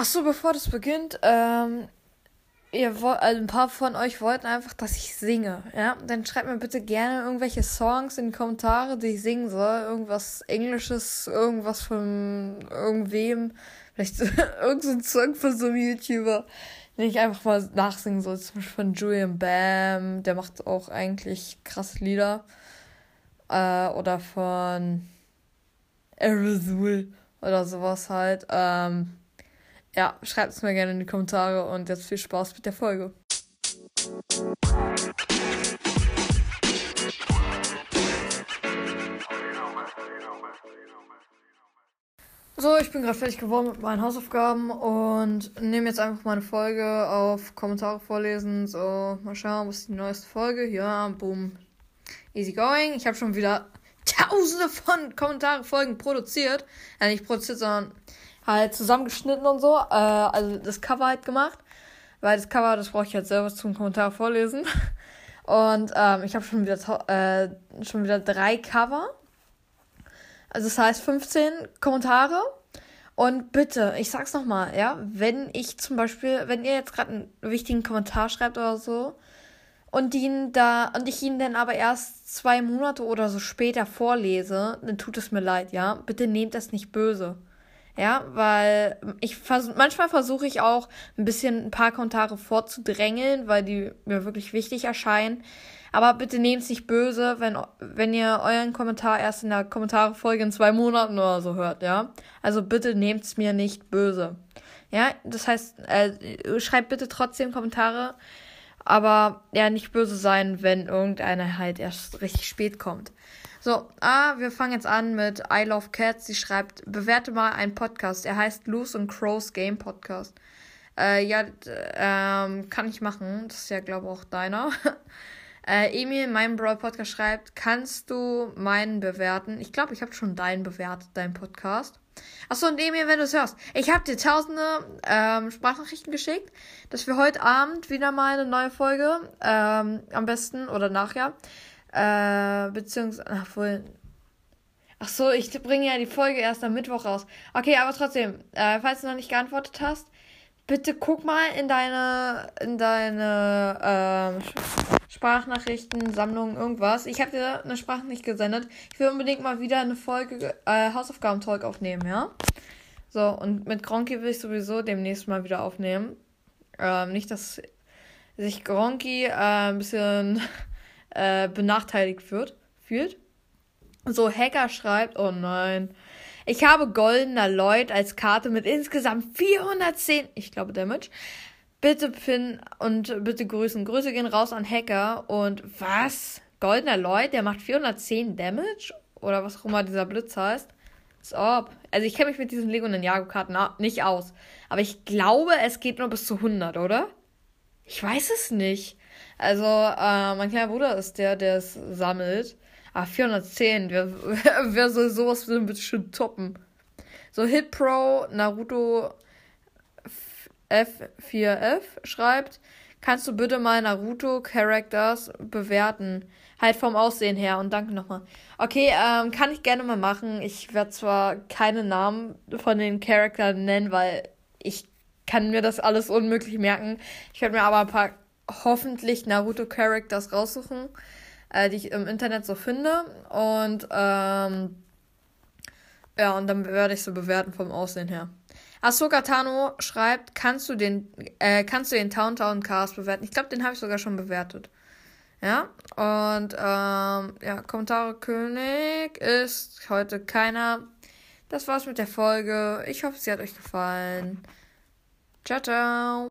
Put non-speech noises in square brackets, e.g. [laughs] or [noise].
Achso, bevor das beginnt, ähm, ihr wollt, also ein paar von euch wollten einfach, dass ich singe, ja? Dann schreibt mir bitte gerne irgendwelche Songs in die Kommentare, die ich singen soll. Irgendwas Englisches, irgendwas von irgendwem. Vielleicht [laughs] irgendein Song von so einem YouTuber, den ich einfach mal nachsingen soll. Zum Beispiel von Julian Bam, der macht auch eigentlich krasse Lieder. Äh, oder von Aerosol oder sowas halt. Ähm, ja, schreibt es mir gerne in die Kommentare und jetzt viel Spaß mit der Folge. So, ich bin gerade fertig geworden mit meinen Hausaufgaben und nehme jetzt einfach meine Folge auf Kommentare vorlesen. So, mal schauen, was ist die neueste Folge? Ja, boom. Easy going. Ich habe schon wieder tausende von Kommentare Folgen produziert. Ja, nicht produziert, sondern halt zusammengeschnitten und so. Äh, also das Cover halt gemacht. Weil das Cover, das brauche ich halt selber zum Kommentar vorlesen. [laughs] Und ähm, ich habe schon wieder äh, schon wieder drei Cover. Also das heißt 15 Kommentare. Und bitte, ich sag's nochmal, ja, wenn ich zum Beispiel, wenn ihr jetzt gerade einen wichtigen Kommentar schreibt oder so und ihn da und ich ihn dann aber erst zwei Monate oder so später vorlese, dann tut es mir leid, ja. Bitte nehmt das nicht böse. Ja, weil ich vers manchmal versuche ich auch ein bisschen ein paar Kommentare vorzudrängeln, weil die mir wirklich wichtig erscheinen. Aber bitte nehmt es nicht böse, wenn, wenn ihr euren Kommentar erst in der Kommentarefolge in zwei Monaten oder so hört, ja. Also bitte nehmt es mir nicht böse. Ja, das heißt, äh, schreibt bitte trotzdem Kommentare, aber ja, nicht böse sein, wenn irgendeiner halt erst richtig spät kommt. So, ah, wir fangen jetzt an mit I Love Cats. Sie schreibt, bewerte mal einen Podcast. Er heißt Loose and Crows Game Podcast. Äh, ja, ähm, kann ich machen. Das ist ja, glaube ich, auch deiner. [laughs] äh, Emil, mein Brawl Podcast schreibt, kannst du meinen bewerten? Ich glaube, ich habe schon deinen bewertet, deinen Podcast. Achso, und Emil, wenn du es hörst, ich habe dir tausende ähm, Sprachnachrichten geschickt, dass wir heute Abend wieder mal eine neue Folge, ähm, am besten oder nachher, äh, beziehungsweise, ach wohl. Ach so, ich bringe ja die Folge erst am Mittwoch raus. Okay, aber trotzdem, äh, falls du noch nicht geantwortet hast, bitte guck mal in deine, in deine ähm, Sprachnachrichten, Sammlung, irgendwas. Ich habe dir eine Sprachnachricht gesendet. Ich will unbedingt mal wieder eine Folge äh, Hausaufgaben-Talk aufnehmen, ja? So, und mit Gronky will ich sowieso demnächst mal wieder aufnehmen. Ähm, nicht, dass sich Gronky äh, ein bisschen [laughs] äh, benachteiligt wird, fühlt. So, Hacker schreibt, oh nein. Ich habe goldener Lloyd als Karte mit insgesamt 410, ich glaube, Damage. Bitte Pin und bitte grüßen. Grüße gehen raus an Hacker. Und was? Goldener Lloyd, der macht 410 Damage? Oder was auch immer dieser Blitz heißt. Als. Also ich kenne mich mit diesen Lego Ninjago-Karten nicht aus. Aber ich glaube, es geht nur bis zu 100, oder? Ich weiß es nicht. Also, äh, mein kleiner Bruder ist der, der es sammelt. Ah, 410. Wer, [laughs] wer soll sowas denn bitte schön toppen? So, Hit Pro Naruto F4F schreibt, kannst du bitte mal Naruto Characters bewerten? Halt vom Aussehen her und danke nochmal. Okay, ähm, kann ich gerne mal machen. Ich werde zwar keine Namen von den Charakteren nennen, weil ich kann mir das alles unmöglich merken. Ich werde mir aber ein paar hoffentlich Naruto Characters raussuchen, äh, die ich im Internet so finde. Und ähm, ja, und dann werde ich so bewerten vom Aussehen her. Ahsoka Tano schreibt, kannst du den, äh, kannst du den Towntown Cast bewerten? Ich glaube, den habe ich sogar schon bewertet. Ja, und ähm, ja, Kommentare König ist heute keiner. Das war's mit der Folge. Ich hoffe, sie hat euch gefallen. Ciao, ciao.